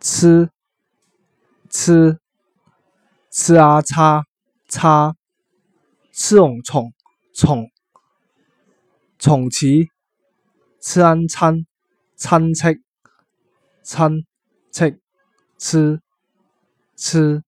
吃吃吃啊叉叉吃红虫虫虫子吃安餐餐吃餐吃吃